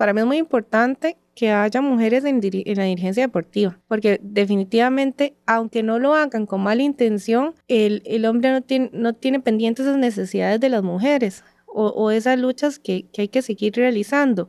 para mí es muy importante que haya mujeres en, la dirigencia deportiva, porque definitivamente, aunque no lo hagan con mala intención, el, hombre no tiene, pendientes esas necesidades de las mujeres o, o esas luchas que, que hay que seguir realizando.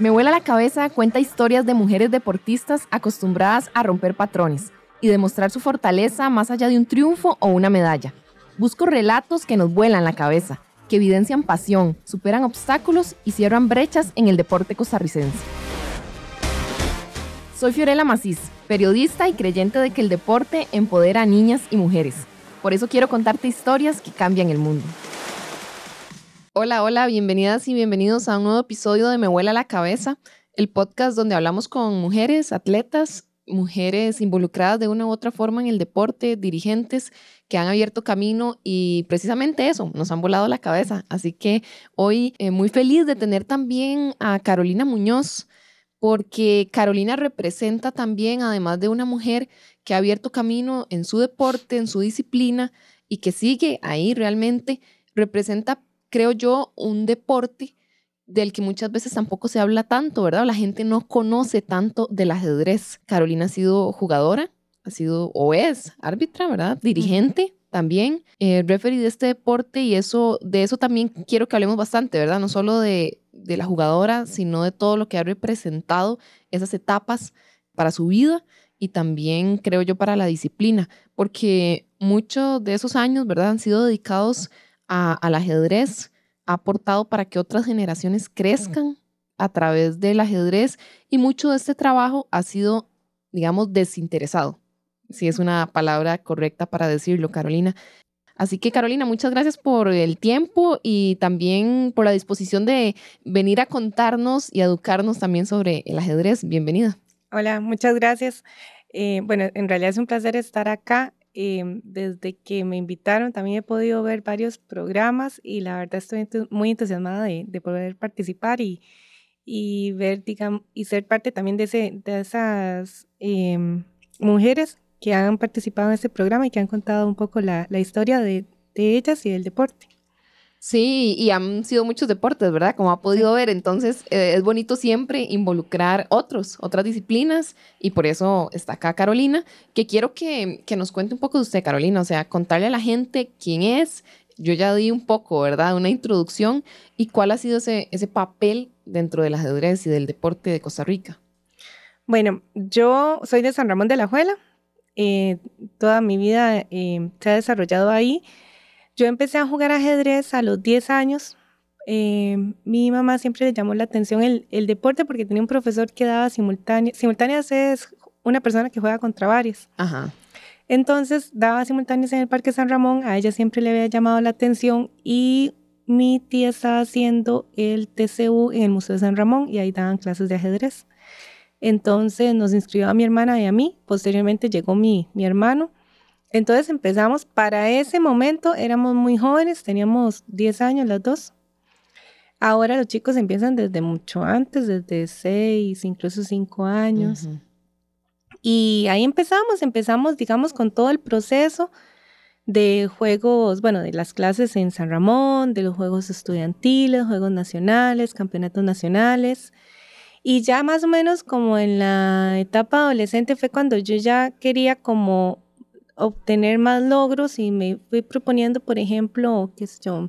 Me vuela la cabeza cuenta historias de mujeres deportistas acostumbradas a romper patrones y demostrar su fortaleza más allá de un triunfo o una medalla. Busco relatos que nos vuelan la cabeza que evidencian pasión, superan obstáculos y cierran brechas en el deporte costarricense. Soy Fiorella Macís, periodista y creyente de que el deporte empodera a niñas y mujeres. Por eso quiero contarte historias que cambian el mundo. Hola, hola, bienvenidas y bienvenidos a un nuevo episodio de Me Vuela la Cabeza, el podcast donde hablamos con mujeres, atletas, mujeres involucradas de una u otra forma en el deporte, dirigentes que han abierto camino y precisamente eso, nos han volado la cabeza. Así que hoy eh, muy feliz de tener también a Carolina Muñoz, porque Carolina representa también, además de una mujer que ha abierto camino en su deporte, en su disciplina y que sigue ahí realmente, representa, creo yo, un deporte del que muchas veces tampoco se habla tanto, ¿verdad? La gente no conoce tanto del ajedrez. Carolina ha sido jugadora, ha sido o es árbitra, ¿verdad? Dirigente también, eh, referee de este deporte y eso, de eso también quiero que hablemos bastante, ¿verdad? No solo de, de la jugadora, sino de todo lo que ha representado esas etapas para su vida y también creo yo para la disciplina, porque muchos de esos años, ¿verdad? Han sido dedicados a, al ajedrez, ha aportado para que otras generaciones crezcan a través del ajedrez y mucho de este trabajo ha sido, digamos, desinteresado, si es una palabra correcta para decirlo, Carolina. Así que Carolina, muchas gracias por el tiempo y también por la disposición de venir a contarnos y educarnos también sobre el ajedrez. Bienvenida. Hola, muchas gracias. Eh, bueno, en realidad es un placer estar acá. Em, desde que me invitaron también he podido ver varios programas y la verdad estoy muy entusiasmada de, poder participar y, ver, digamos, y ser parte también de, ese, de esas em, mujeres que han participado en este programa y que han contado un poco la, la historia de, de ellas y del deporte. Sí, y han sido muchos deportes, ¿verdad? Como ha podido ver, entonces eh, es bonito siempre involucrar otros, otras disciplinas, y por eso está acá Carolina, que quiero que, que, nos cuente un poco de usted, Carolina, o sea, contarle a la gente quién es, yo ya di un poco, ¿verdad? Una introducción, y cuál ha sido ese, ese papel dentro del ajedrez y del deporte de Costa Rica. Bueno, yo soy de San Ramón de la Juela, eh, toda mi vida eh, se ha desarrollado ahí, yo empecé a jugar ajedrez a los 10 años. Eh, mi mamá siempre le llamó la atención el, el, deporte porque tenía un profesor que daba simultáneas. Simultáneas es una persona que juega contra varios. Ajá. Entonces daba simultáneas en el Parque San Ramón. A ella siempre le había llamado la atención y mi tía estaba haciendo el TCU en el Museo de San Ramón y ahí daban clases de ajedrez. Entonces nos inscribió a mi hermana y a mí. Posteriormente llegó mi, mi hermano entonces empezamos, para ese momento éramos muy jóvenes, teníamos 10 años las dos. Ahora los chicos empiezan desde mucho antes, desde 6, incluso 5 años. Y ahí empezamos, empezamos, digamos, con todo el proceso de juegos, bueno, de las clases en San Ramón, de los juegos estudiantiles, juegos nacionales, campeonatos nacionales. Y ya más o menos como en la etapa adolescente fue cuando yo ya quería como obtener más logros y me fui proponiendo, por ejemplo, qué sé yo,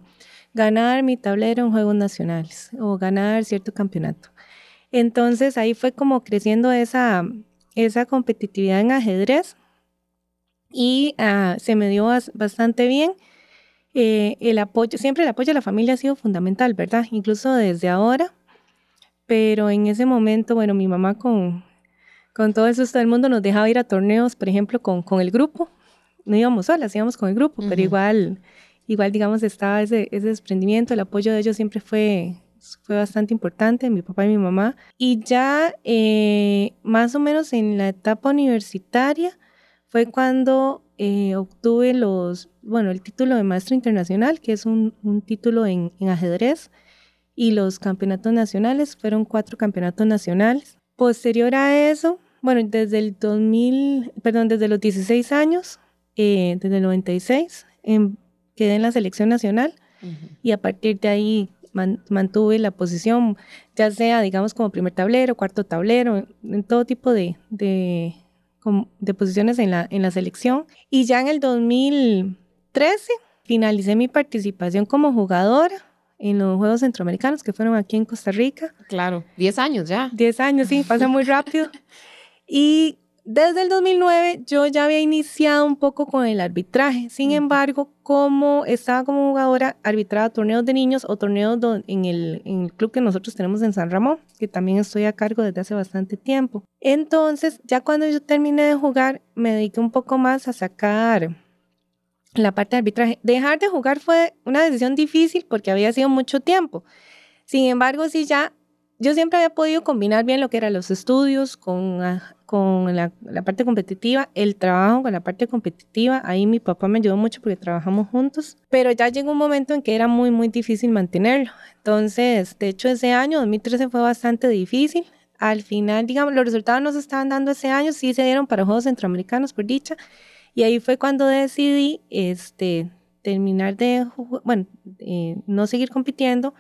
ganar mi tablero en Juegos Nacionales o ganar cierto campeonato. Entonces ahí fue como creciendo esa, esa competitividad en ajedrez y uh, se me dio bastante bien. Eh, el apoyo, siempre el apoyo de la familia ha sido fundamental, ¿verdad? Incluso desde ahora. Pero en ese momento, bueno, mi mamá con, con todo eso, todo el mundo nos dejaba ir a torneos, por ejemplo, con, con el grupo. No íbamos solas, íbamos con el grupo, pero igual, igual, digamos, estaba ese, ese desprendimiento, el apoyo de ellos siempre fue, fue bastante importante, mi papá y mi mamá. Y ya eh, más o menos en la etapa universitaria fue cuando eh, obtuve los, bueno, el título de maestro internacional, que es un, un título en, en, ajedrez, y los campeonatos nacionales, fueron cuatro campeonatos nacionales. Posterior a eso, bueno, desde el 2000, perdón, desde los 16 años, eh, desde el 96, quedé en la selección nacional. y a partir de ahí mantuve la posición, ya sea, digamos, como primer tablero, cuarto tablero, en, todo tipo de, de, de, posiciones en la, en la selección. Y ya en el 2013 finalicé mi participación como jugadora en los Juegos Centroamericanos que fueron aquí en Costa Rica. Claro, 10 años ya. 10 años, sí, pasa muy rápido. Y desde el 2009 yo ya había iniciado un poco con el arbitraje. Sin embargo, como estaba como jugadora, arbitraba torneos de niños o torneos en el, en el club que nosotros tenemos en San Ramón, que también estoy a cargo desde hace bastante tiempo. Entonces, ya cuando yo terminé de jugar, me dediqué un poco más a sacar la parte de arbitraje. Dejar de jugar fue una decisión difícil porque había sido mucho tiempo. Sin embargo, sí ya yo siempre había podido combinar bien lo que eran los estudios con, ah, con la, la, parte competitiva, el trabajo con la parte competitiva. Ahí mi papá me ayudó mucho porque trabajamos juntos, pero ya llegó un momento en que era muy, muy difícil mantenerlo. Entonces, de hecho, ese año, 2013, fue bastante difícil. Al final, digamos, los resultados no se estaban dando ese año, sí se dieron para Juegos Centroamericanos, por dicha. Y ahí fue cuando decidí este, terminar de, bueno, eh, no seguir compitiendo,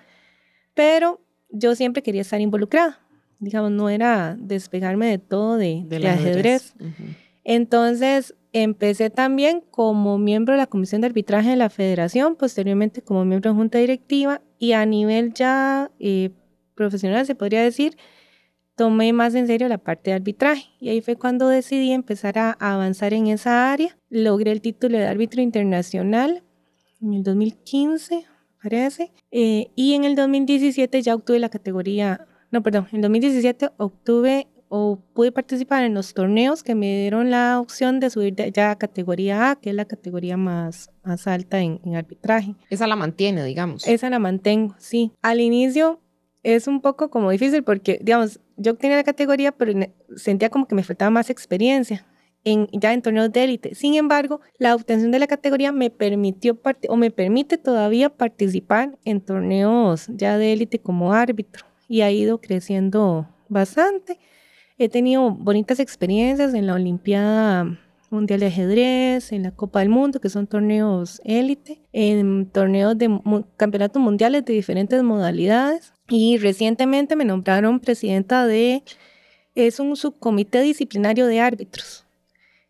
pero yo siempre quería estar involucrada. Digamos, no era despegarme de todo de, ajedrez. Entonces, empecé también como miembro de la Comisión de Arbitraje de la Federación, posteriormente como miembro de Junta Directiva y a nivel ya eh, profesional, se podría decir, tomé más en serio la parte de arbitraje. Y ahí fue cuando decidí empezar a avanzar en esa área. Logré el título de árbitro internacional en el 2015, parece. Eh, y en el 2017 ya obtuve la categoría, no, perdón, en 2017 obtuve o pude participar en los torneos que me dieron la opción de subir ya a categoría A, que es la categoría más, más alta en, en arbitraje. Esa la mantiene, digamos. Esa la mantengo, sí. Al inicio es un poco como difícil porque, digamos, yo tenía la categoría, pero sentía como que me faltaba más experiencia en, ya en torneos de élite. Sin embargo, la obtención de la categoría me permitió o me permite todavía participar en torneos ya de élite como árbitro y ha ido creciendo bastante. He tenido bonitas experiencias en la Olimpiada Mundial de Ajedrez, en la Copa del Mundo, que son torneos élite, en torneos de campeonatos mundiales de diferentes modalidades. Y recientemente me nombraron presidenta de, es un subcomité disciplinario de árbitros.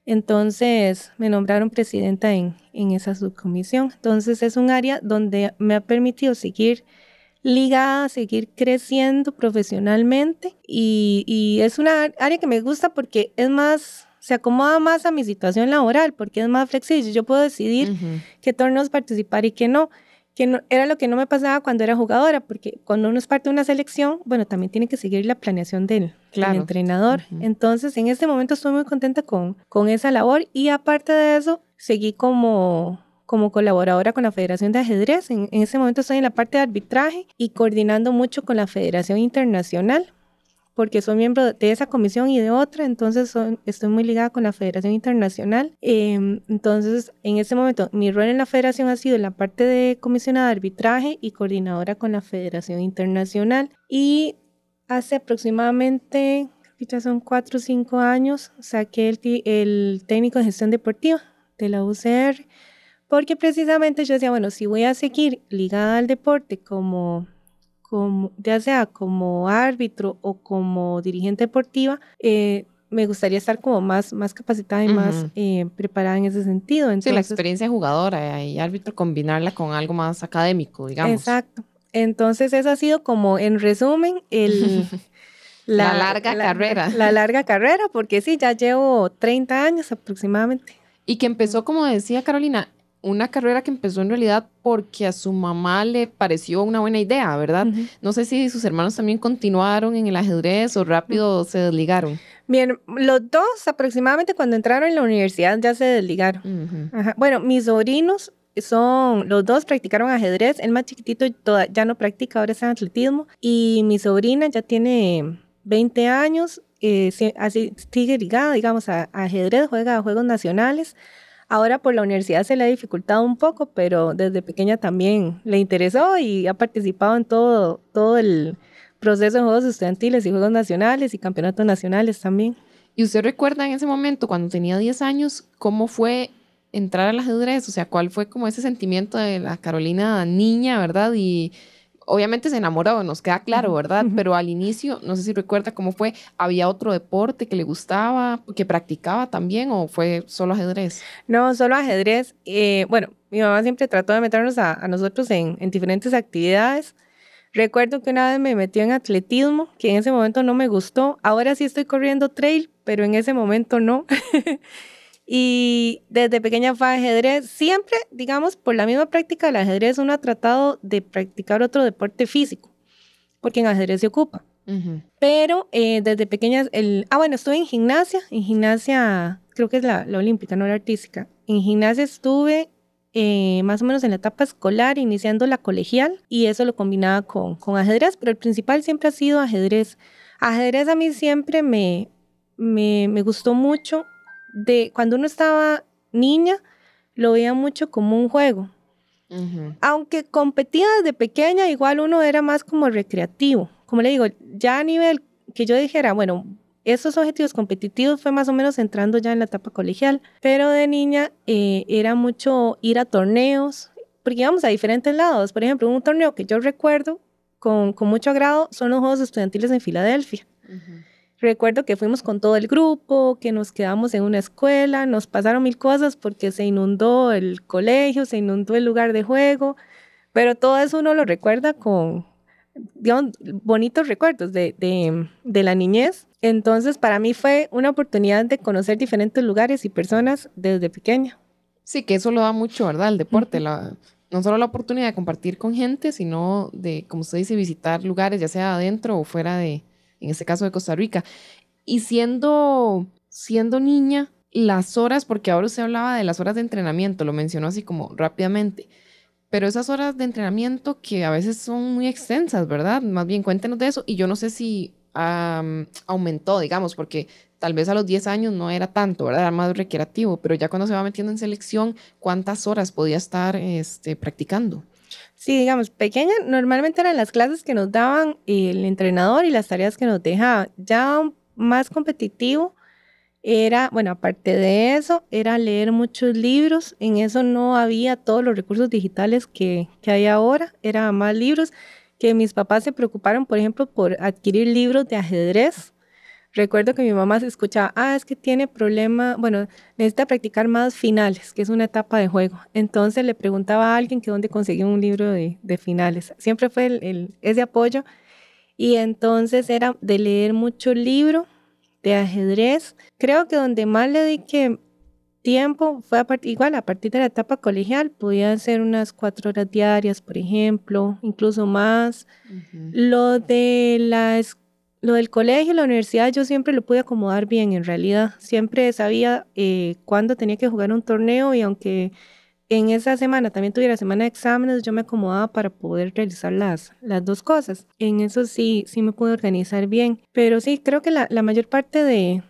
Entonces me nombraron presidenta en, en esa subcomisión. Entonces es un área donde me ha permitido seguir ligada, seguir creciendo profesionalmente y, y, es una área que me gusta porque es más, se acomoda más a mi situación laboral, porque es más flexible. Yo puedo decidir qué torneos participar y qué no que no, era lo que no me pasaba cuando era jugadora, porque cuando uno es parte de una selección, bueno, también tiene que seguir la planeación del, entrenador. Entonces, en este momento estoy muy contenta con, con esa labor y aparte de eso, seguí como, como colaboradora con la Federación de Ajedrez. En, en ese momento estoy en la parte de arbitraje y coordinando mucho con la Federación Internacional porque soy miembro de esa comisión y de otra, entonces estoy muy ligada con la Federación Internacional. Em, entonces, en ese momento, mi rol en la federación ha sido la parte de comisionada de arbitraje y coordinadora con la Federación Internacional. Y hace aproximadamente, ya son cuatro o cinco años, saqué el, el técnico de gestión deportiva de la UCR, porque precisamente yo decía, bueno, si voy a seguir ligada al deporte como como, ya sea como árbitro o como dirigente deportiva, eh, me gustaría estar como más, más capacitada y más eh, preparada en ese sentido. Entonces, sí, la experiencia jugadora y árbitro, combinarla con algo más académico, digamos. Exacto. Entonces, eso ha sido como, en resumen, el... la, larga carrera. La, larga carrera, porque sí, ya llevo 30 años aproximadamente. Y que empezó, como decía Carolina, una carrera que empezó en realidad porque a su mamá le pareció una buena idea, ¿verdad? No sé si sus hermanos también continuaron en el ajedrez o rápido se desligaron. Bien, los dos aproximadamente cuando entraron en la universidad ya se desligaron. Bueno, mis sobrinos son, los dos practicaron ajedrez, el más chiquitito ya no practica, ahora está en atletismo, y mi sobrina ya tiene 20 años, eh, así sigue ligada, digamos, a, a ajedrez, juega a juegos nacionales. Ahora por la universidad se le ha dificultado un poco, pero desde pequeña también le interesó y ha participado en todo, todo el proceso de Juegos Estudiantiles y Juegos Nacionales y Campeonatos Nacionales también. ¿Y usted recuerda en ese momento, cuando tenía 10 años, cómo fue entrar al ajedrez? O sea, ¿cuál fue como ese sentimiento de la Carolina niña, verdad? Y obviamente se enamoró, nos queda claro, ¿verdad? Pero al inicio, no sé si recuerda cómo fue, ¿había otro deporte que le gustaba, que practicaba también o fue solo ajedrez? No, solo ajedrez. Eh, bueno, mi mamá siempre trató de meternos a, nosotros en, en, diferentes actividades. Recuerdo que una vez me metió en atletismo, que en ese momento no me gustó. Ahora sí estoy corriendo trail, pero en ese momento no. Y desde pequeña fue ajedrez. Siempre, digamos, por la misma práctica del ajedrez, uno ha tratado de practicar otro deporte físico, porque en ajedrez se ocupa. Pero eh, desde pequeña, el, ah, bueno, estuve en gimnasia, en gimnasia, creo que es la, olímpica, no la artística. En gimnasia estuve eh, más o menos en la etapa escolar, iniciando la colegial, y eso lo combinaba con, con ajedrez, pero el principal siempre ha sido ajedrez. Ajedrez a mí siempre me, me, me gustó mucho de cuando uno estaba niña, lo veía mucho como un juego. Aunque competía desde pequeña, igual uno era más como recreativo. Como le digo, ya a nivel que yo dijera, bueno, esos objetivos competitivos fue más o menos entrando ya en la etapa colegial, pero de niña eh, era mucho ir a torneos, porque íbamos a diferentes lados. Por ejemplo, un torneo que yo recuerdo con, con mucho agrado son los Juegos Estudiantiles en Filadelfia. Recuerdo que fuimos con todo el grupo, que nos quedamos en una escuela, nos pasaron mil cosas porque se inundó el colegio, se inundó el lugar de juego, pero todo eso uno lo recuerda con, digamos, bonitos recuerdos de, de, la niñez. Entonces, para mí fue una oportunidad de conocer diferentes lugares y personas desde pequeña. Sí, que eso lo da mucho, ¿verdad? El deporte, la, no solo la oportunidad de compartir con gente, sino de, como usted dice, visitar lugares, ya sea adentro o fuera de, en este caso de Costa Rica. Y siendo, siendo niña, las horas, porque ahora usted hablaba de las horas de entrenamiento, lo mencionó así como rápidamente, pero esas horas de entrenamiento que a veces son muy extensas, ¿verdad? Más bien cuéntenos de eso y yo no sé si aumentó, digamos, porque tal vez a los 10 años no era tanto, ¿verdad? Era más recreativo, pero ya cuando se va metiendo en selección, ¿cuántas horas podía estar este, practicando? Sí, digamos, pequeña, normalmente eran las clases que nos daban el entrenador y las tareas que nos dejaba. Ya más competitivo era, bueno, aparte de eso, era leer muchos libros. En eso no había todos los recursos digitales que, que hay ahora, eran más libros que mis papás se preocuparon, por ejemplo, por adquirir libros de ajedrez Recuerdo que mi mamá se escuchaba, ah, es que tiene problema, bueno, necesita practicar más finales, que es una etapa de juego. Entonces le preguntaba a alguien que dónde conseguía un libro de, finales. Siempre fue el, ese apoyo. Y entonces era de leer mucho libro de ajedrez. Creo que donde más le dediqué tiempo fue a igual a partir de la etapa colegial, podía ser unas cuatro horas diarias, por ejemplo, incluso más. Lo de la escuela lo del colegio y la universidad yo siempre lo pude acomodar bien, en realidad. Siempre sabía eh, cuándo tenía que jugar un torneo y aunque en esa semana también tuviera semana de exámenes, yo me acomodaba para poder realizar las, las dos cosas. En eso sí, sí me pude organizar bien. Pero sí, creo que la, mayor parte de,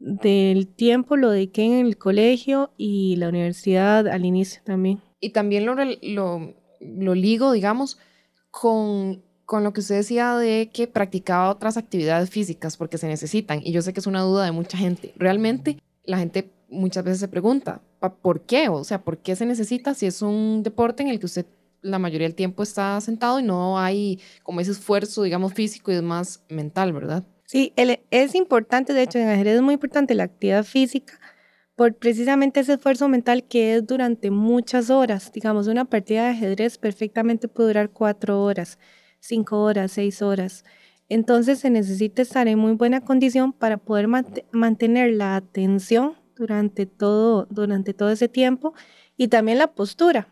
del tiempo lo dediqué en el colegio y la universidad al inicio también. Y también lo, lo, lo ligo, digamos, con con lo que usted decía de que practicaba otras actividades físicas porque se necesitan, y yo sé que es una duda de mucha gente, realmente la gente muchas veces se pregunta, ¿por qué? O sea, ¿por qué se necesita si es un deporte en el que usted la mayoría del tiempo está sentado y no hay como ese esfuerzo, digamos, físico y es más mental, ¿verdad? Sí, es importante, de hecho, en ajedrez es muy importante la actividad física por precisamente ese esfuerzo mental que es durante muchas horas. Digamos, una partida de ajedrez perfectamente puede durar cuatro horas cinco horas, seis horas. Entonces se necesita estar en muy buena condición para poder mantener la atención durante todo, durante todo ese tiempo y también la postura.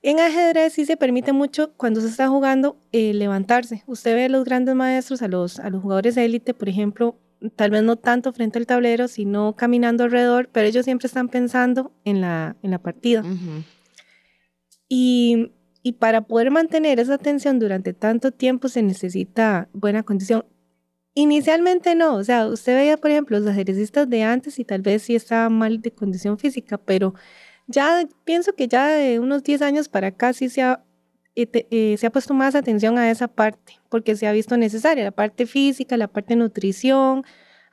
En ajedrez sí se permite mucho cuando se está jugando eh, levantarse. Usted ve a los grandes maestros, a los, a los jugadores de élite, por ejemplo, tal vez no tanto frente al tablero, sino caminando alrededor, pero ellos siempre están pensando en la, en la partida. Y y para poder mantener esa tensión durante tanto tiempo se necesita buena condición. Inicialmente no, o sea, usted veía, por ejemplo, los ejercicistas de antes y tal vez sí estaba mal de condición física, pero ya pienso que ya de unos 10 años para acá sí se ha, eh, eh, se ha puesto más atención a esa parte, porque se ha visto necesaria, la parte física, la parte de nutrición,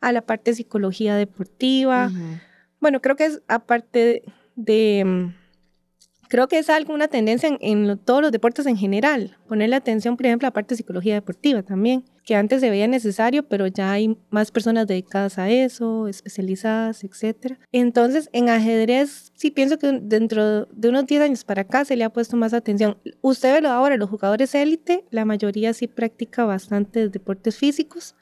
a la parte de psicología deportiva. Bueno, creo que es aparte de mm, creo que es algo, una tendencia en, en todos los deportes en general, ponerle atención, por ejemplo, a la parte de psicología deportiva también, que antes se veía necesario, pero ya hay más personas dedicadas a eso, especializadas, etc. Entonces, en ajedrez sí pienso que dentro de unos 10 años para acá se le ha puesto más atención. Usted ve lo ahora, los jugadores élite, la mayoría sí practica bastante deportes físicos,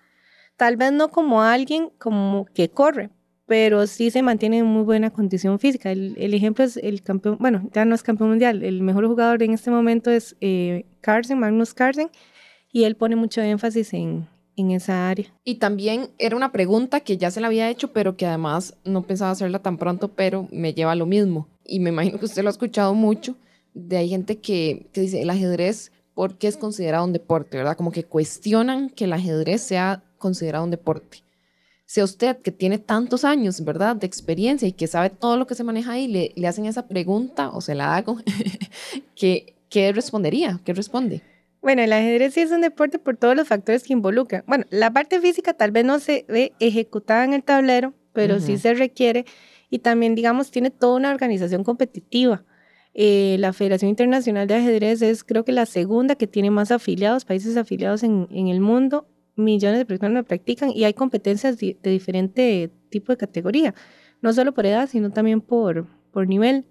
tal vez no como alguien como que corre, pero sí se mantiene en muy buena condición física. El, ejemplo es el campeón, bueno, ya no es campeón mundial, el mejor jugador en este momento es eh, Carlsen, Magnus Carlsen, y él pone mucho énfasis en, en esa área. Y también era una pregunta que ya se la había hecho, pero que además no pensaba hacerla tan pronto, pero me lleva a lo mismo. Y me imagino que usted lo ha escuchado mucho, de hay gente que, que dice, el ajedrez, ¿por qué es considerado un deporte? ¿Verdad? Como que cuestionan que el ajedrez sea considerado un deporte sea usted que tiene tantos años, ¿verdad?, de experiencia y que sabe todo lo que se maneja ahí, le, le hacen esa pregunta o se la hago, ¿qué, ¿qué respondería? ¿Qué responde? Bueno, el ajedrez sí es un deporte por todos los factores que involucra. Bueno, la parte física tal vez no se ve ejecutada en el tablero, pero sí se requiere y también, digamos, tiene toda una organización competitiva. Eh, la Federación Internacional de Ajedrez es creo que la segunda que tiene más afiliados, países afiliados en, en el mundo millones de personas lo practican y hay competencias de, diferente tipo de categoría, no solo por edad, sino también por, por nivel.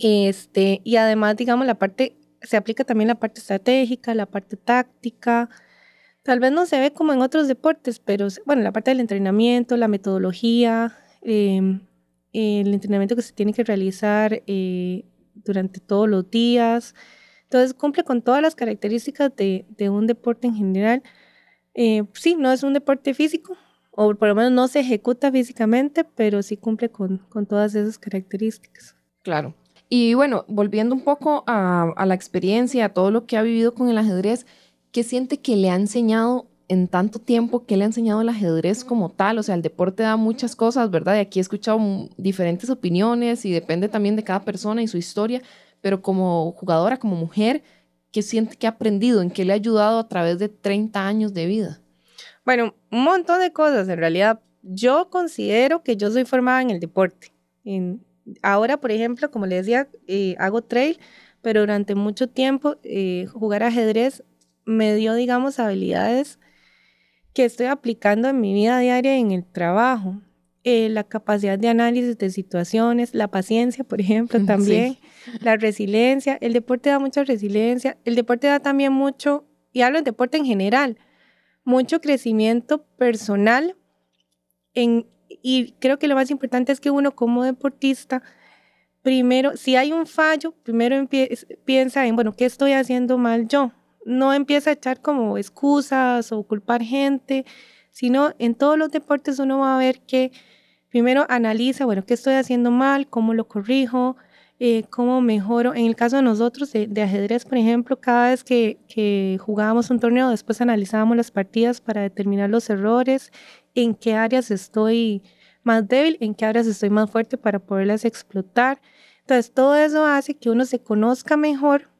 Este, y además, digamos, la parte, se aplica también la parte estratégica, la parte táctica. Tal vez no se ve como en otros deportes, pero bueno, la parte del entrenamiento, la metodología, em, el entrenamiento que se tiene que realizar eh, durante todos los días, entonces cumple con todas las características de, un deporte en general. Eh, sí, no es un deporte físico, o por lo menos no se ejecuta físicamente, pero sí cumple con, todas esas características. Claro. Y bueno, volviendo un poco a, a, la experiencia, a todo lo que ha vivido con el ajedrez, ¿qué siente que le ha enseñado en tanto tiempo? ¿Qué le ha enseñado el ajedrez como tal? O sea, el deporte da muchas cosas, ¿verdad? Y aquí he escuchado diferentes opiniones y depende también de cada persona y su historia, pero como jugadora, como mujer, ¿qué siente que ha aprendido? ¿En qué le ha ayudado a través de 30 años de vida? Bueno, un montón de cosas. En realidad, yo considero que yo soy formada en el deporte. ahora, por ejemplo, como le decía, eh, hago trail, pero durante mucho tiempo eh, jugar ajedrez me dio, digamos, habilidades que estoy aplicando en mi vida diaria en el trabajo. Eh, la capacidad de análisis de situaciones, la paciencia, por ejemplo, también, la resiliencia. El deporte da mucha resiliencia. El deporte da también mucho, y hablo de deporte en general, mucho crecimiento personal. En, y creo que lo más importante es que uno como deportista, primero, si hay un fallo, primero piensa en, bueno, ¿qué estoy haciendo mal yo? No empieza a echar como excusas o culpar gente, sino en todos los deportes uno va a ver que primero analiza, bueno, qué estoy haciendo mal, cómo lo corrijo, eh, cómo mejoro. En el caso de nosotros, de, ajedrez, por ejemplo, cada vez que, que, jugábamos un torneo, después analizábamos las partidas para determinar los errores, en qué áreas estoy más débil, en qué áreas estoy más fuerte para poderlas explotar. Entonces, todo eso hace que uno se conozca mejor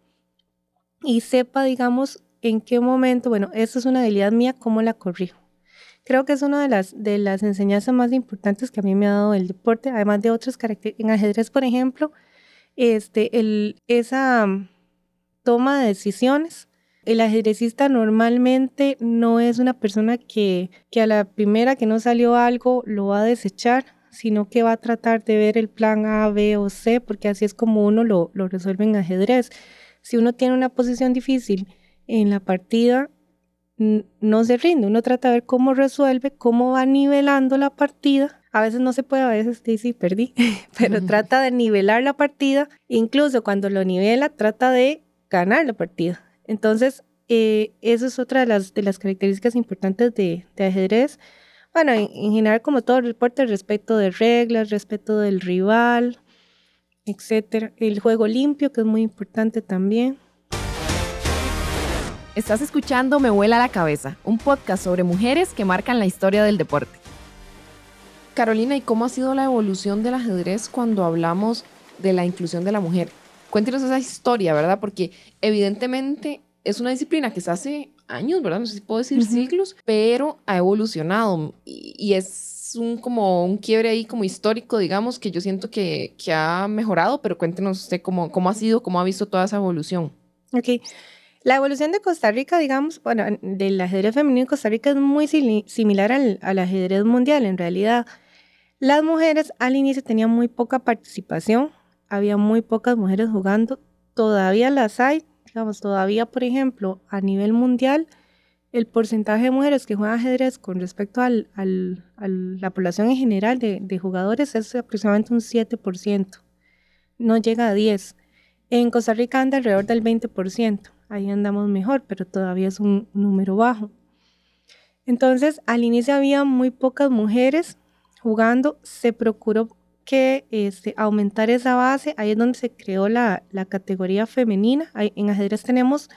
y sepa, digamos, en qué momento, bueno, esta es una habilidad mía, cómo la corrijo. Creo que es una de las, de las enseñanzas más importantes que a mí me ha dado el deporte, además de otros caracteres. En ajedrez, por ejemplo, este, el, esa mm, toma de decisiones. El ajedrecista normalmente no es una persona que, que a la primera que no salió algo lo va a desechar, sino que va a tratar de ver el plan A, B o C, porque así es como uno lo, lo resuelve en ajedrez. Si uno tiene una posición difícil en la partida, no se rinde, uno trata de ver cómo resuelve, cómo va nivelando la partida. A veces no se puede, a veces sí, sí, perdí, pero trata de nivelar la partida. Incluso cuando lo nivela, trata de ganar la partida. Entonces, eh, eso es otra de las, de las características importantes de, de ajedrez. Bueno, en, en, general, como todo el deporte, el respeto de reglas, respeto del rival, etcétera. El juego limpio, que es muy importante también. Estás escuchando Me vuela la cabeza, un podcast sobre mujeres que marcan la historia del deporte. Carolina, ¿y cómo ha sido la evolución del ajedrez cuando hablamos de la inclusión de la mujer? Cuéntenos esa historia, ¿verdad? Porque evidentemente es una disciplina que se hace años, ¿verdad? No sé si puedo decir siglos, pero ha evolucionado y, es es un como un quiebre ahí como histórico, digamos, que yo siento que, que ha mejorado, pero cuéntenos usted cómo, cómo ha sido, cómo ha visto toda esa evolución. Ok. La evolución de Costa Rica, digamos, bueno, del ajedrez femenino en Costa Rica es muy similar al, ajedrez mundial, en realidad. Las mujeres al inicio tenían muy poca participación, había muy pocas mujeres jugando, todavía las hay, digamos, todavía, por ejemplo, a nivel mundial, el porcentaje de mujeres que juegan ajedrez con respecto al, a la población en general de, de, jugadores es aproximadamente un 7%, no llega a 10%. En Costa Rica anda alrededor del 20%, ahí andamos mejor, pero todavía es un número bajo. Entonces, al inicio había muy pocas mujeres jugando, se procuró que este, aumentar esa base, ahí es donde se creó la, categoría femenina. en ajedrez tenemos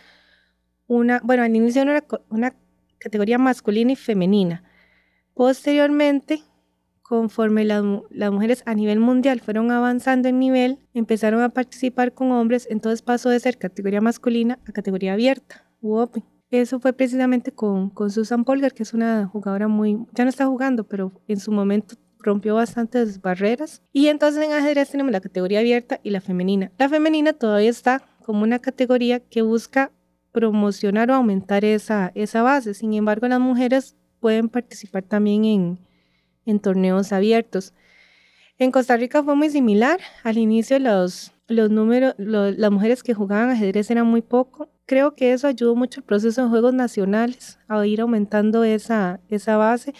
una, bueno, al inicio era una categoría masculina y femenina. Posteriormente, conforme las mujeres a nivel mundial fueron avanzando en nivel, empezaron a participar con hombres, entonces pasó de ser categoría masculina a categoría abierta, open. Eso fue precisamente con, con Susan Polgar, que es una jugadora muy, ya no está jugando, pero en su momento rompió bastantes barreras. Y entonces en ajedrez tenemos la categoría abierta y la femenina. La femenina todavía está como una categoría que busca promocionar o aumentar esa, esa base. Sin embargo, las mujeres pueden participar también en, en torneos abiertos. En Costa Rica fue muy similar. Al inicio los, los números, las mujeres que jugaban ajedrez eran muy poco. Creo que eso ayudó mucho el proceso de juegos nacionales a ir aumentando esa, esa base.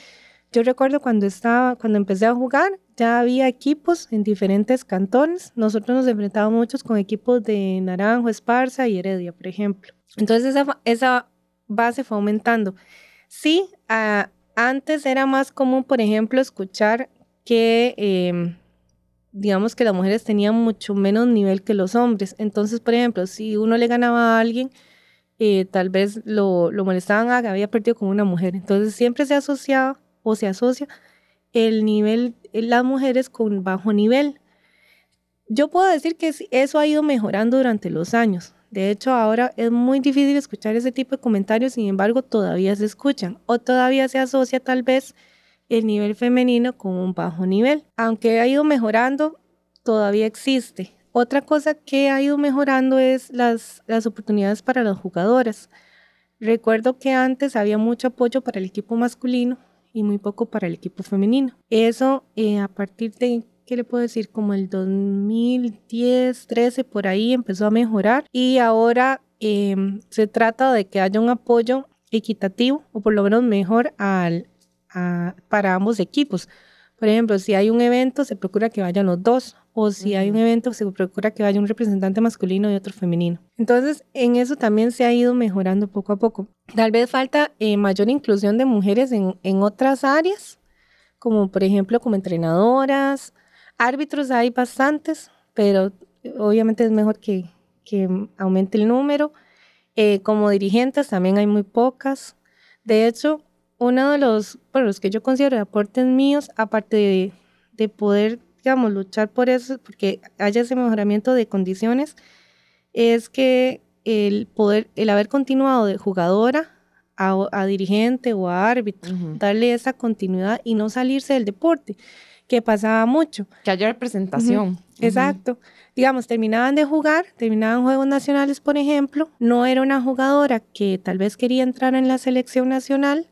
Yo recuerdo cuando estaba, cuando empecé a jugar, ya había equipos en diferentes cantones. Nosotros nos enfrentábamos muchos con equipos de Naranjo, Esparza y Heredia, por ejemplo. Entonces esa, esa base fue aumentando. Sí, antes era más común, por ejemplo, escuchar que, em, digamos que las mujeres tenían mucho menos nivel que los hombres. Entonces, por ejemplo, si uno le ganaba a alguien, eh, tal vez lo, lo molestaban a que había perdido con una mujer. Entonces siempre se asociaba o se asocia el nivel, las mujeres con bajo nivel. Yo puedo decir que eso ha ido mejorando durante los años. De hecho, ahora es muy difícil escuchar ese tipo de comentarios, sin embargo, todavía se escuchan o todavía se asocia tal vez el nivel femenino con un bajo nivel. Aunque ha ido mejorando, todavía existe. Otra cosa que ha ido mejorando es las, las oportunidades para las jugadoras. Recuerdo que antes había mucho apoyo para el equipo masculino y muy poco para el equipo femenino. Eso eh, a partir de, ¿qué le puedo decir? Como el 2010, 13, por ahí empezó a mejorar y ahora em, se trata de que haya un apoyo equitativo o por lo menos mejor al, para ambos equipos. Por ejemplo, si hay un evento, se procura que vayan los dos o si hay un evento, se procura que vaya un representante masculino y otro femenino. Entonces, en eso también se ha ido mejorando poco a poco. Tal vez falta eh, mayor inclusión de mujeres en, en otras áreas, como por ejemplo como entrenadoras, árbitros hay bastantes, pero obviamente es mejor que, que aumente el número. Eh, como dirigentes también hay muy pocas. De hecho, uno de los, bueno, los que yo considero aportes míos, aparte de, de poder digamos, luchar por eso, porque haya ese mejoramiento de condiciones, es que el poder, el haber continuado de jugadora a, dirigente o a árbitro, darle esa continuidad y no salirse del deporte, que pasaba mucho. Que haya representación. Exacto. Digamos, terminaban de jugar, terminaban Juegos Nacionales, por ejemplo, no era una jugadora que tal vez quería entrar en la selección nacional,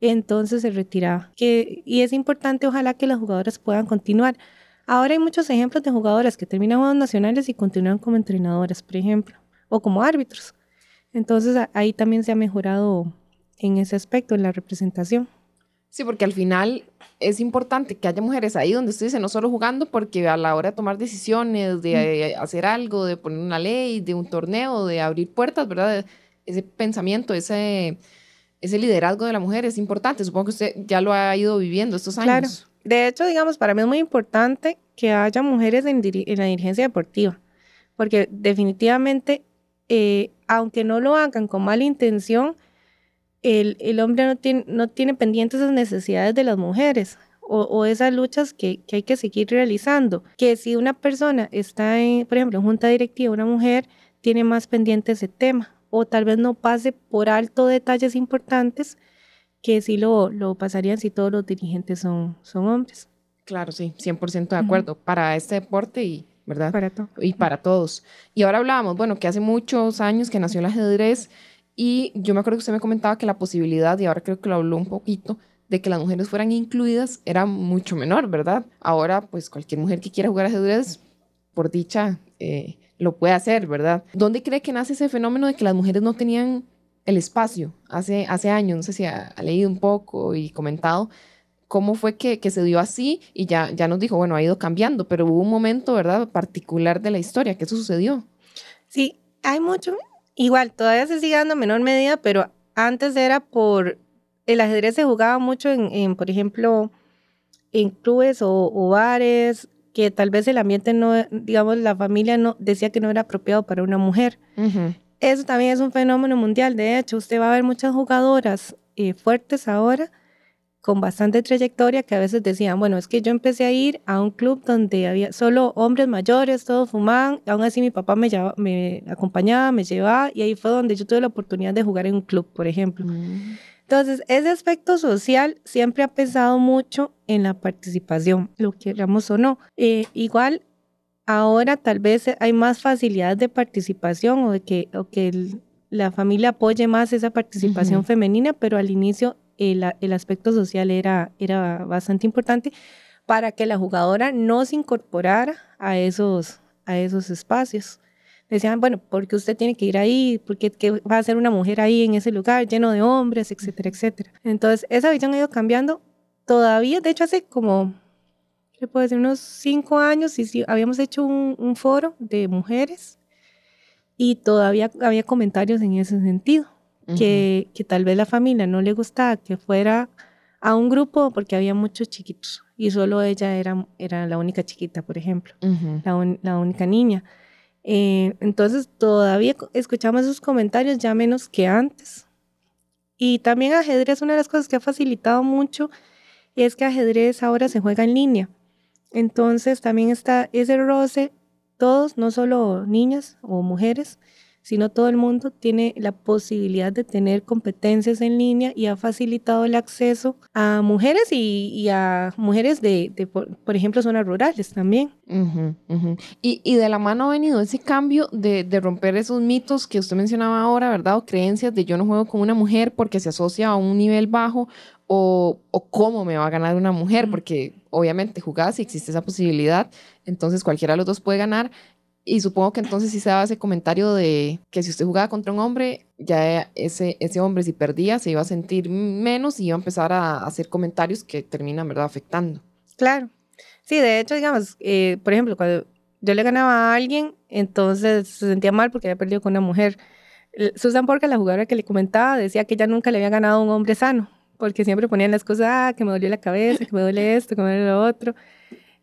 entonces se retiraba. Que, y es importante, ojalá que las jugadoras puedan continuar. Ahora hay muchos ejemplos de jugadoras que terminan juegos nacionales y continúan como entrenadoras, por ejemplo, o como árbitros. Entonces ahí también se ha mejorado en ese aspecto, en la representación. Sí, porque al final es importante que haya mujeres ahí donde usted dice, no solo jugando, porque a la hora de tomar decisiones, de hacer algo, de poner una ley, de un torneo, de abrir puertas, ¿verdad? Ese pensamiento, ese ese liderazgo de la mujer es importante. Supongo que usted ya lo ha ido viviendo estos años. Claro. De hecho, digamos, para mí es muy importante que haya mujeres en, la dirigencia deportiva, porque definitivamente, eh, aunque no lo hagan con mala intención, el, el, hombre no tiene, no tiene pendientes esas necesidades de las mujeres o, esas luchas que, que, hay que seguir realizando. Que si una persona está, en, por ejemplo, en junta directiva, una mujer tiene más pendiente ese tema o tal vez no pase por alto detalles importantes que sí lo, lo pasarían si todos los dirigentes son, son hombres. Claro, sí, 100% de acuerdo. Para este deporte y, ¿verdad? Para todo. Y para todos. Y ahora hablábamos, bueno, que hace muchos años que nació el ajedrez y yo me acuerdo que usted me comentaba que la posibilidad, y ahora creo que lo habló un poquito, de que las mujeres fueran incluidas era mucho menor, ¿verdad? Ahora, pues cualquier mujer que quiera jugar ajedrez, por dicha, eh, lo puede hacer, ¿verdad? ¿Dónde cree que nace ese fenómeno de que las mujeres no tenían el espacio hace, hace años, no sé si ha, leído un poco y comentado cómo fue que, que, se dio así y ya, ya nos dijo, bueno, ha ido cambiando, pero hubo un momento, ¿verdad?, particular de la historia que sucedió. Sí, hay mucho, igual, todavía se sigue dando en menor medida, pero antes era por, el ajedrez se jugaba mucho en, en por ejemplo, en clubes o, o, bares, que tal vez el ambiente no, digamos, la familia no decía que no era apropiado para una mujer. Uh eso también es un fenómeno mundial. De hecho, usted va a ver muchas jugadoras eh, fuertes ahora con bastante trayectoria que a veces decían, bueno, es que yo empecé a ir a un club donde había solo hombres mayores, todos fumaban, aún así mi papá me, me acompañaba, me llevaba y ahí fue donde yo tuve la oportunidad de jugar en un club, por ejemplo. Mm. Entonces, ese aspecto social siempre ha pesado mucho en la participación, lo queramos o no. Eh, igual, ahora tal vez hay más facilidad de participación o de que, o que la familia apoye más esa participación femenina, pero al inicio el, el, aspecto social era, era bastante importante para que la jugadora no se incorporara a esos, a esos espacios. Decían, bueno, porque usted tiene que ir ahí? porque qué va a ser una mujer ahí en ese lugar lleno de hombres, etcétera, etcétera? Entonces, esa visión ha ido cambiando todavía. De hecho, hace como le puedo decir, unos cinco años, y sí, habíamos hecho un, foro de mujeres y todavía había comentarios en ese sentido, que, que, tal vez la familia no le gustaba que fuera a un grupo porque había muchos chiquitos y solo ella era, era la única chiquita, por ejemplo, la, la, única niña. Eh, entonces todavía escuchamos esos comentarios ya menos que antes. Y también ajedrez, una de las cosas que ha facilitado mucho es que ajedrez ahora se juega en línea. Entonces también está ese roce, todos, no solo niñas o mujeres, sino todo el mundo tiene la posibilidad de tener competencias en línea y ha facilitado el acceso a mujeres y, a mujeres de, por, ejemplo, zonas rurales también. Y, y, de la mano ha venido ese cambio de, de, romper esos mitos que usted mencionaba ahora, ¿verdad? O creencias de yo no juego con una mujer porque se asocia a un nivel bajo o, o cómo me va a ganar una mujer, porque obviamente jugás y existe esa posibilidad, entonces cualquiera de los dos puede ganar. Y supongo que entonces sí se daba ese comentario de que si usted jugaba contra un hombre, ya ese, ese hombre si perdía se iba a sentir menos y iba a empezar a hacer comentarios que terminan, ¿verdad?, afectando. Claro. Sí, de hecho, digamos, eh, por ejemplo, cuando yo le ganaba a alguien, entonces se sentía mal porque había perdido con una mujer. Susan Porca, la jugadora que le comentaba, decía que ella nunca le había ganado a un hombre sano porque siempre ponían las cosas, ah, que me dolió la cabeza, que me duele esto, que me duele lo otro.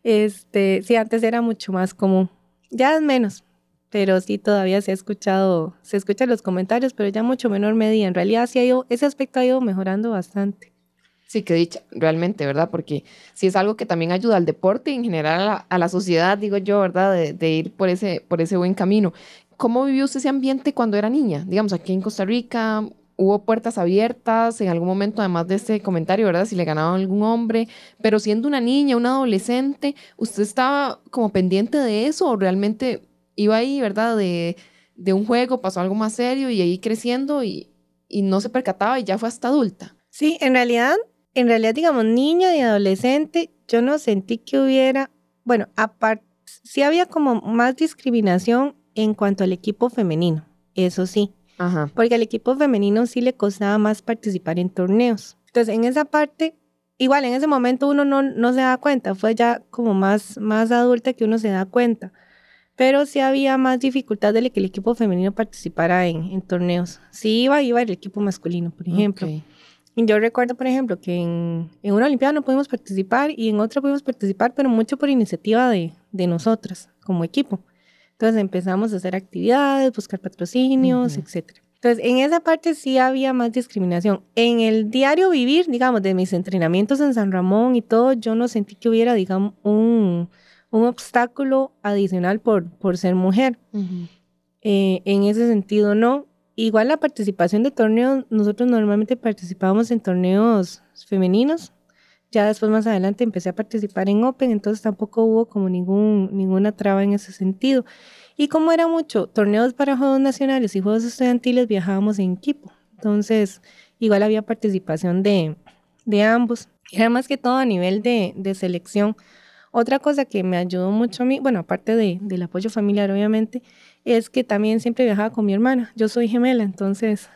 Este, sí, antes era mucho más común. Ya es menos, pero sí todavía se ha escuchado, se escuchan los comentarios, pero ya mucho menor medida. En realidad sí ha ido, ese aspecto ha ido mejorando bastante. Sí, que dicha, realmente, ¿verdad? Porque sí es algo que también ayuda al deporte y en general a la, sociedad, digo yo, ¿verdad? De, de, ir por ese, por ese buen camino. ¿Cómo vivió usted ese ambiente cuando era niña? Digamos, aquí en Costa Rica, hubo puertas abiertas en algún momento, además de este comentario, ¿verdad? Si le ganaba algún hombre, pero siendo una niña, una adolescente, ¿usted estaba como pendiente de eso o realmente iba ahí, ¿verdad? De, de un juego, pasó algo más serio y ahí creciendo y, y no se percataba y ya fue hasta adulta? Sí, en realidad, en realidad, digamos, niña y adolescente, yo no sentí que hubiera, bueno, aparte, sí había como más discriminación en cuanto al equipo femenino, eso sí porque al equipo femenino sí le costaba más participar en torneos. Entonces, en esa parte, igual en ese momento uno no, no se da cuenta, fue ya como más, más adulta que uno se da cuenta. Pero sí había más dificultad de que el equipo femenino participara en, en torneos. Sí iba, iba el equipo masculino, por ejemplo. Y yo recuerdo, por ejemplo, que en, en, una Olimpiada no pudimos participar y en otra pudimos participar, pero mucho por iniciativa de, de nosotras como equipo. Entonces empezamos a hacer actividades, buscar patrocinios, etc. Entonces, en esa parte sí había más discriminación. En el diario vivir, digamos, de mis entrenamientos en San Ramón y todo, yo no sentí que hubiera, digamos, un, un obstáculo adicional por, por ser mujer. Eh, en ese sentido, no. igual la participación de torneos, nosotros normalmente participábamos en torneos femeninos. Ya después más adelante empecé a participar en Open, entonces tampoco hubo como ningún, ninguna traba en ese sentido. Y como era mucho torneos para Juegos Nacionales y Juegos Estudiantiles, viajábamos en equipo. Entonces, igual había participación de, de ambos. Era más que todo a nivel de, de selección. Otra cosa que me ayudó mucho a mí, bueno, aparte de, del apoyo familiar, obviamente, es que también siempre viajaba con mi hermana. Yo soy gemela, entonces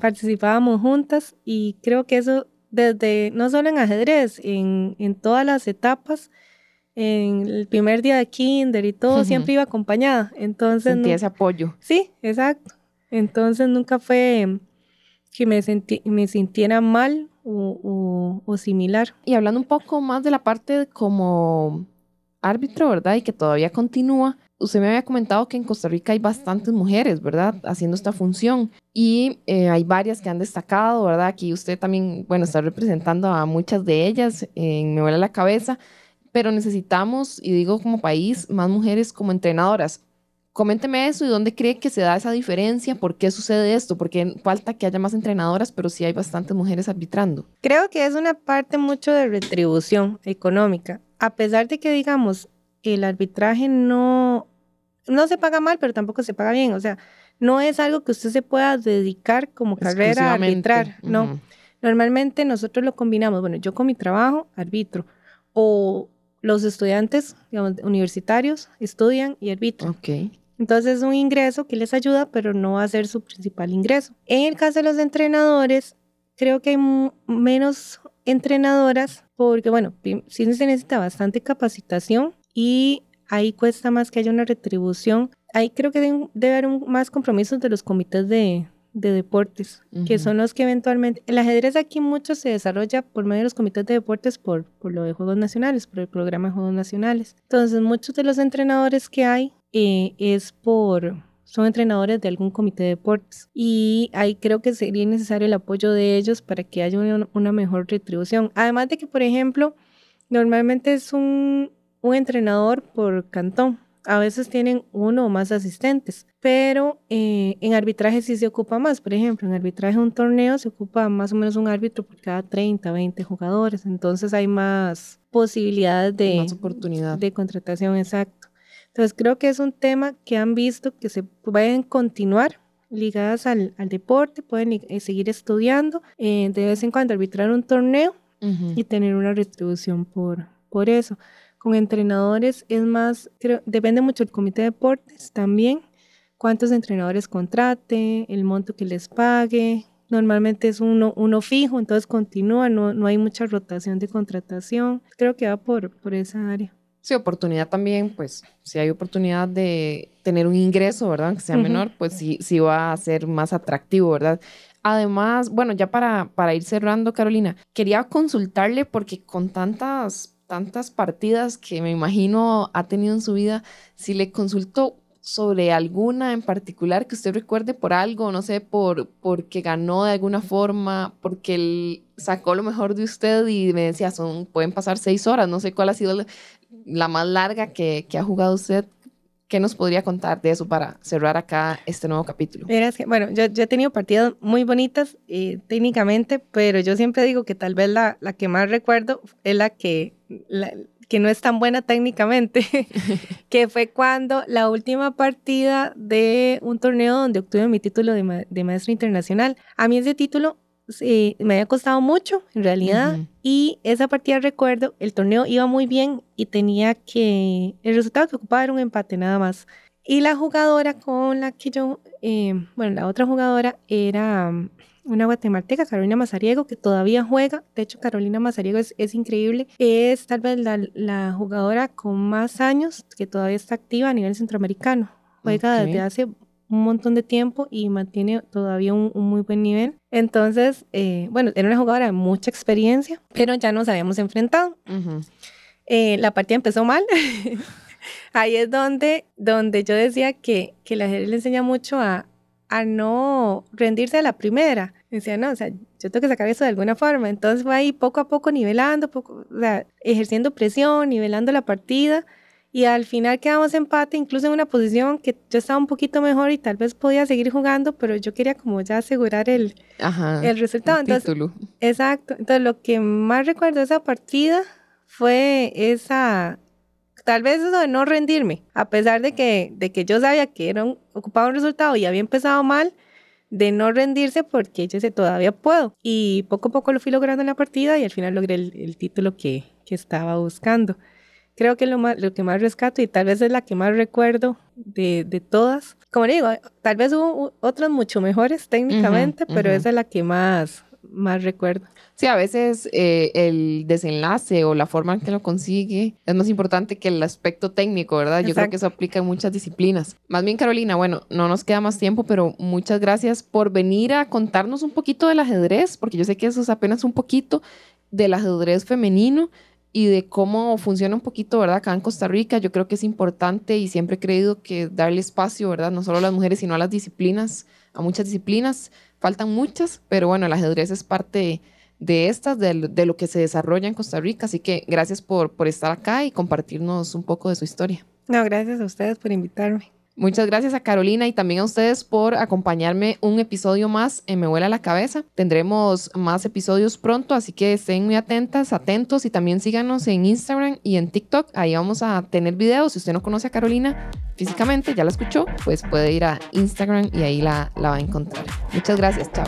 participábamos juntas y creo que eso desde, no solo en ajedrez, en, en todas las etapas, en el primer día de kinder y todo, siempre iba acompañada. Entonces, Sentía ese apoyo. Sí, exacto. Entonces nunca fue que me, sentí, me sintiera mal o, o, similar. Y hablando un poco más de la parte como árbitro, ¿verdad? Y que todavía continúa. Usted me había comentado que en Costa Rica hay bastantes mujeres, ¿verdad? Haciendo esta función. Y eh, hay varias que han destacado, ¿verdad? Aquí usted también, bueno, está representando a muchas de ellas. en me vuela la cabeza pero necesitamos, y digo como país, más mujeres como entrenadoras. Coménteme eso y dónde cree que se da esa diferencia, por qué sucede esto, porque falta que haya más entrenadoras, pero sí hay bastantes mujeres arbitrando. Creo que es una parte mucho de retribución económica. A pesar de que, digamos, el arbitraje no, no se paga mal, pero tampoco se paga bien. O sea, no es algo que usted se pueda dedicar como carrera a arbitrar. No. Normalmente nosotros lo combinamos. Bueno, yo con mi trabajo arbitro. O los estudiantes digamos, universitarios estudian y arbitran. Okay. Entonces es un ingreso que les ayuda, pero no va a ser su principal ingreso. En el caso de los entrenadores, creo que hay menos entrenadoras porque, bueno, sí se necesita bastante capacitación y ahí cuesta más que haya una retribución. Ahí creo que debe, haber más compromisos de los comités de, de deportes, que son los que eventualmente, el ajedrez aquí mucho se desarrolla por medio de los comités de deportes por, por lo de Juegos Nacionales, por el programa de Juegos Nacionales. Entonces, muchos de los entrenadores que hay eh, es por, son entrenadores de algún comité de deportes y ahí creo que sería necesario el apoyo de ellos para que haya una, una mejor retribución. Además de que, por ejemplo, normalmente es un, un entrenador por cantón a veces tienen uno o más asistentes, pero eh, en arbitraje sí se ocupa más. Por ejemplo, en arbitraje de un torneo se ocupa más o menos un árbitro por cada 30, 20 jugadores. Entonces hay más posibilidades de, más oportunidad. de contratación, exacto. Entonces creo que es un tema que han visto que se pueden continuar ligadas al, al deporte, pueden eh, seguir estudiando, eh, de vez en cuando arbitrar un torneo y tener una retribución por, por eso. Con entrenadores es más, creo, depende mucho del comité de deportes también, cuántos entrenadores contrate, el monto que les pague. Normalmente es uno, uno fijo, entonces continúa, no, no hay mucha rotación de contratación. Creo que va por, por esa área. Sí, oportunidad también, pues si hay oportunidad de tener un ingreso, ¿verdad? Aunque sea menor, pues sí, sí va a ser más atractivo, ¿verdad? Además, bueno, ya para, para ir cerrando, Carolina, quería consultarle porque con tantas tantas partidas que me imagino ha tenido en su vida, si le consulto sobre alguna en particular que usted recuerde por algo, no sé, por porque ganó de alguna forma, porque él sacó lo mejor de usted y me decía, son, pueden pasar seis horas, no sé cuál ha sido la, más larga que, que, ha jugado usted. ¿Qué nos podría contar de eso para cerrar acá este nuevo capítulo? bueno, yo, he tenido partidas muy bonitas eh, técnicamente, pero yo siempre digo que tal vez la, la que más recuerdo es la que que no es tan buena técnicamente, que fue cuando la última partida de un torneo donde obtuve mi título de, maestro internacional. A mí ese título me había costado mucho, en realidad, y esa partida recuerdo, el torneo iba muy bien y tenía que, el resultado que ocupaba era un empate nada más. Y la jugadora con la que yo, eh, bueno, la otra jugadora era una guatemalteca, Carolina Mazariego, que todavía juega. De hecho, Carolina Mazariego es, es increíble. Es tal vez la, jugadora con más años que todavía está activa a nivel centroamericano. Juega desde hace un montón de tiempo y mantiene todavía un, muy buen nivel. Entonces, eh, bueno, era una jugadora de mucha experiencia, pero ya nos habíamos enfrentado. Eh, la partida empezó mal. Ahí es donde, donde yo decía que, que la gente le enseña mucho a, a no rendirse a la primera. Decía, no, o sea, yo tengo que sacar eso de alguna forma. Entonces fue ahí poco a poco nivelando, poco, o sea, ejerciendo presión, nivelando la partida Y al final quedamos empate, incluso en una posición que yo estaba un poquito mejor y tal vez podía seguir jugando, pero yo quería como ya asegurar el, el resultado. Entonces, exacto. Entonces lo que más recuerdo de esa partida fue esa, tal vez eso de no rendirme, a pesar de que, de que yo sabía que era un, ocupaba un resultado y había empezado mal, de no rendirse porque yo sé, todavía puedo. Y poco a poco lo fui logrando en la partida y al final logré el, título que, que, estaba buscando. Creo que lo, más, lo que más rescato y tal vez es la que más recuerdo de, de todas. Como digo, tal vez hubo otras mucho mejores técnicamente, pero esa es la que más, más recuerdo. Sí, a veces eh, el desenlace o la forma en que lo consigue es más importante que el aspecto técnico, ¿verdad? Yo creo que eso aplica en muchas disciplinas. Más bien, Carolina, bueno, no nos queda más tiempo, pero muchas gracias por venir a contarnos un poquito del ajedrez, porque yo sé que eso es apenas un poquito del ajedrez femenino y de cómo funciona un poquito, ¿verdad? Acá en Costa Rica, yo creo que es importante y siempre he creído que darle espacio, ¿verdad? No solo a las mujeres, sino a las disciplinas, a muchas disciplinas. Faltan muchas, pero bueno, el ajedrez es parte de estas, de, lo que se desarrolla en Costa Rica. Así que gracias por, por estar acá y compartirnos un poco de su historia. No, gracias a ustedes por invitarme. Muchas gracias a Carolina y también a ustedes por acompañarme un episodio más en Me Vuela la Cabeza. Tendremos más episodios pronto, así que estén muy atentas, atentos y también síganos en Instagram y en TikTok. Ahí vamos a tener videos. Si usted no conoce a Carolina físicamente, ya la escuchó, pues puede ir a Instagram y ahí la, la va a encontrar. Muchas gracias, chao.